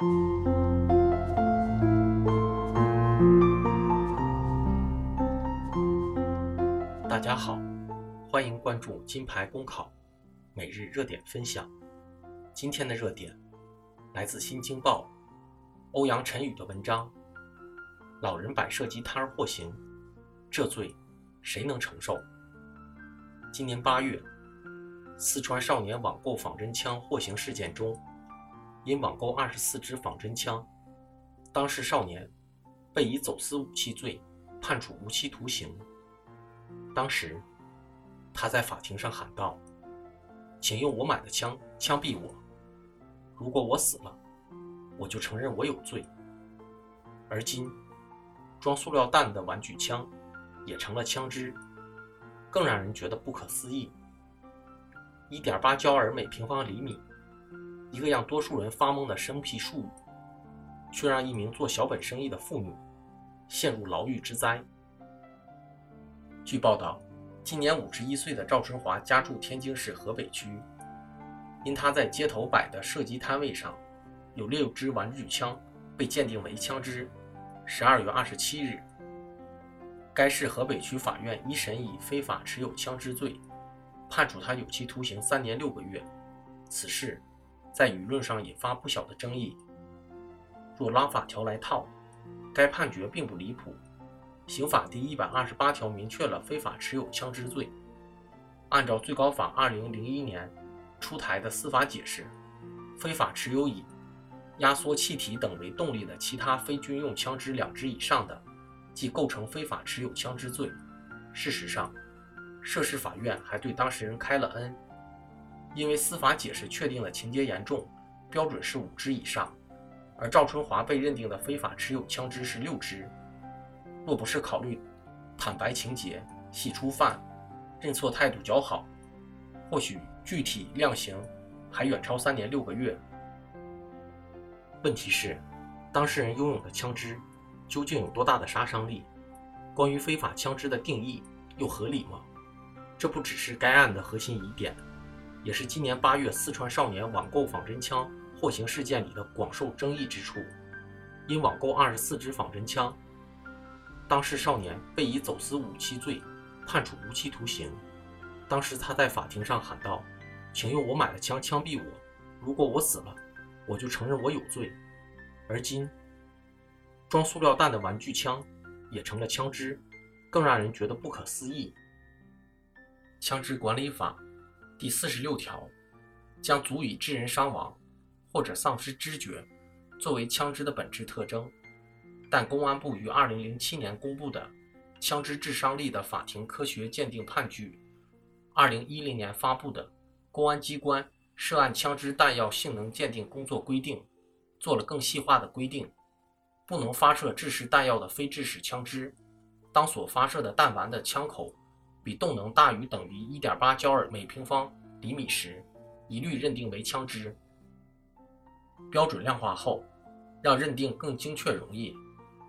大家好，欢迎关注金牌公考每日热点分享。今天的热点来自《新京报》欧阳晨宇的文章：老人摆射击摊获刑，这罪谁能承受？今年八月，四川少年网购仿真枪获刑事件中，因网购二十四支仿真枪，当事少年被以走私武器罪判处无期徒刑。当时，他在法庭上喊道：“请用我买的枪枪毙我，如果我死了，我就承认我有罪。”而今，装塑料弹的玩具枪也成了枪支，更让人觉得不可思议。一点八焦耳每平方厘米，一个让多数人发懵的生僻术语，却让一名做小本生意的妇女陷入牢狱之灾。据报道，今年五十一岁的赵春华家住天津市河北区，因他在街头摆的射击摊位上有六支玩具枪被鉴定为枪支。十二月二十七日，该市河北区法院一审以非法持有枪支罪判处他有期徒刑三年六个月。此事在舆论上引发不小的争议。若拉法条来套，该判决并不离谱。刑法第一百二十八条明确了非法持有枪支罪。按照最高法二零零一年出台的司法解释，非法持有以压缩气体等为动力的其他非军用枪支两支以上的，即构成非法持有枪支罪。事实上，涉事法院还对当事人开了恩，因为司法解释确定了情节严重，标准是五支以上，而赵春华被认定的非法持有枪支是六支。若不是考虑坦白情节、系初犯、认错态度较好，或许具体量刑还远超三年六个月。问题是，当事人拥有的枪支究竟有多大的杀伤力？关于非法枪支的定义又合理吗？这不只是该案的核心疑点，也是今年八月四川少年网购仿真枪获刑事件里的广受争议之处。因网购二十四支仿真枪。当事少年被以走私武器罪判处无期徒刑。当时他在法庭上喊道：“请用我买的枪枪毙我，如果我死了，我就承认我有罪。”而今，装塑料弹的玩具枪也成了枪支，更让人觉得不可思议。《枪支管理法》第四十六条将足以致人伤亡或者丧失知觉作为枪支的本质特征。但公安部于二零零七年公布的《枪支致伤力的法庭科学鉴定判据》，二零一零年发布的《公安机关涉案枪支弹药性能鉴定工作规定》，做了更细化的规定：不能发射制式弹药的非制式枪支，当所发射的弹丸的枪口比动能大于等于一点八焦耳每平方厘米时，一律认定为枪支。标准量化后，让认定更精确容易。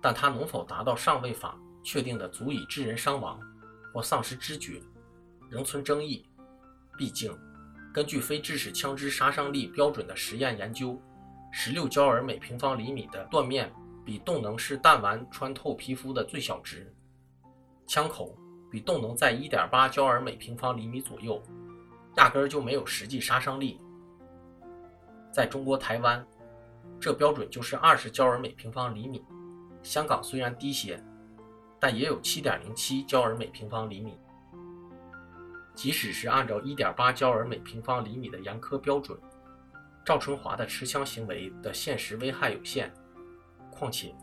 但它能否达到上位法确定的足以致人伤亡或丧失知觉，仍存争议。毕竟，根据非制式枪支杀伤力标准的实验研究，十六焦耳每平方厘米的断面比动能是弹丸穿透皮肤的最小值，枪口比动能在一点八焦耳每平方厘米左右，压根儿就没有实际杀伤力。在中国台湾，这标准就是二十焦耳每平方厘米。香港虽然低些，但也有七点零七焦耳每平方厘米。即使是按照一点八焦耳每平方厘米的严苛标准，赵春华的持枪行为的现实危害有限。况且，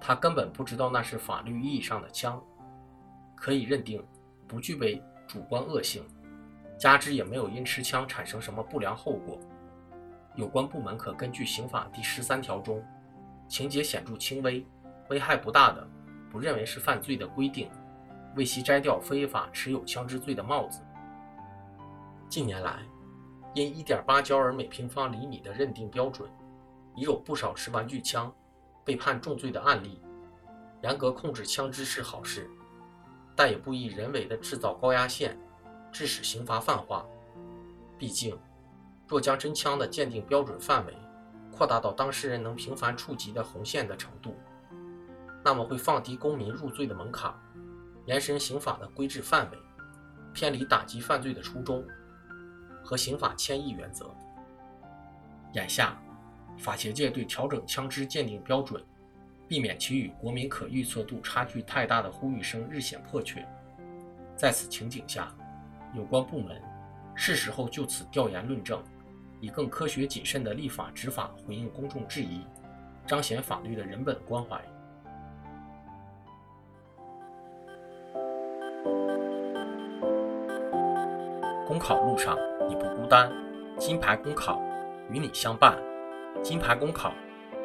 他根本不知道那是法律意义上的枪，可以认定不具备主观恶性，加之也没有因持枪产生什么不良后果。有关部门可根据刑法第十三条中情节显著轻微。危害不大的，不认为是犯罪的规定，为其摘掉非法持有枪支罪的帽子。近年来，因1.8焦耳每平方厘米的认定标准，已有不少持玩具枪被判重罪的案例。严格控制枪支是好事，但也不宜人为的制造高压线，致使刑罚泛化。毕竟，若将真枪的鉴定标准范围扩大到当事人能频繁触及的红线的程度，那么会放低公民入罪的门槛，延伸刑法的规制范围，偏离打击犯罪的初衷和刑法迁移原则。眼下，法协界对调整枪支鉴定标准，避免其与国民可预测度差距太大的呼吁声日显迫切。在此情景下，有关部门是时候就此调研论证，以更科学谨慎的立法执法回应公众质疑，彰显法律的人本关怀。公考路上你不孤单，金牌公考与你相伴。金牌公考